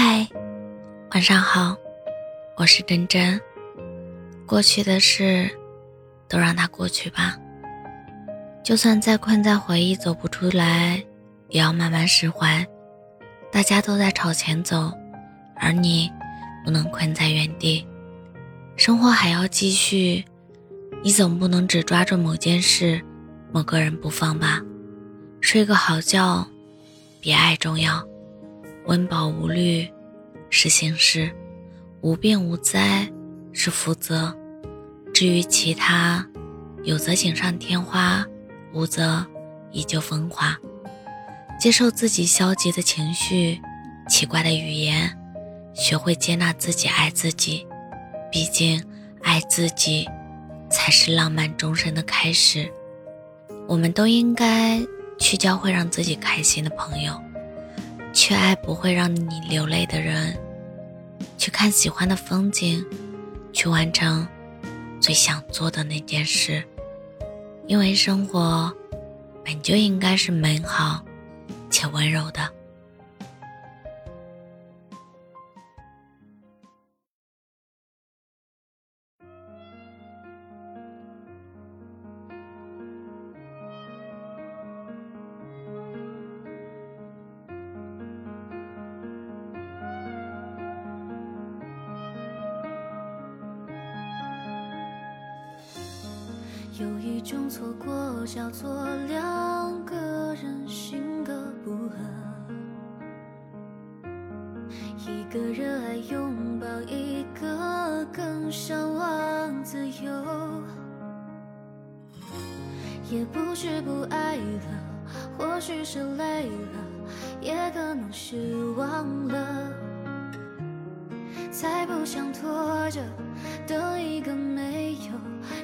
嗨，晚上好，我是真真。过去的事，都让它过去吧。就算再困在回忆走不出来，也要慢慢释怀。大家都在朝前走，而你不能困在原地。生活还要继续，你总不能只抓住某件事、某个人不放吧？睡个好觉，比爱重要。温饱无虑是幸事，无病无灾是福泽。至于其他，有则锦上添花，无则依旧风华。接受自己消极的情绪、奇怪的语言，学会接纳自己，爱自己。毕竟，爱自己才是浪漫终身的开始。我们都应该去交会让自己开心的朋友，去爱不会让你流泪的人，去看喜欢的风景，去完成。最想做的那件事，因为生活本就应该是美好且温柔的。有一种错过叫做两个人性格不合，一个热爱拥抱，一个更向往自由。也不是不爱了，或许是累了，也可能是忘了，才不想拖着等一个没有。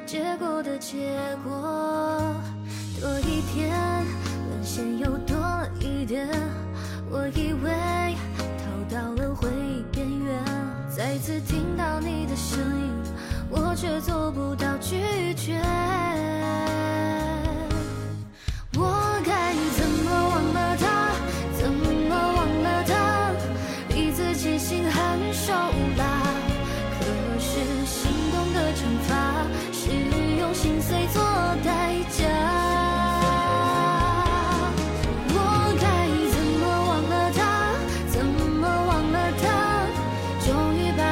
结果的结果，多一天，沦陷又多了一点。我以为逃到了回忆边缘，再次听到你的声音，我却做不到拒绝。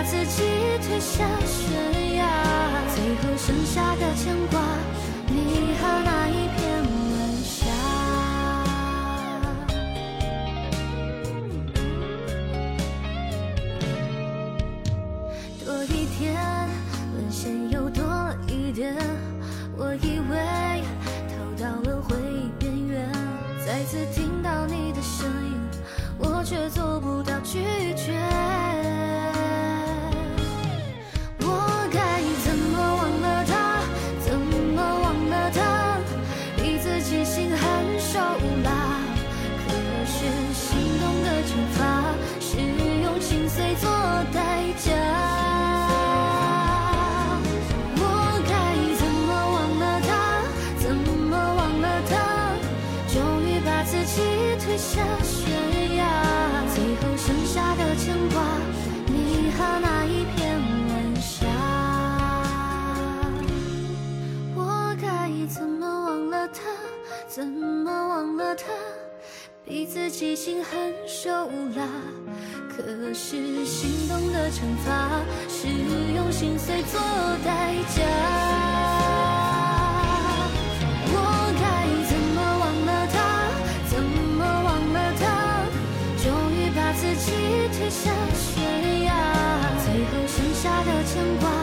自己推下悬崖，最后剩下的牵挂，你和那一片晚霞，多一天，沦陷又多一点。我以为逃到了回忆边缘，再次听到你的声音，我却做下悬崖，最后剩下的牵挂，你和那一片晚霞。我该怎么忘了他？怎么忘了他？逼自己心狠手辣，可是心动的惩罚是用心碎做代价。牵挂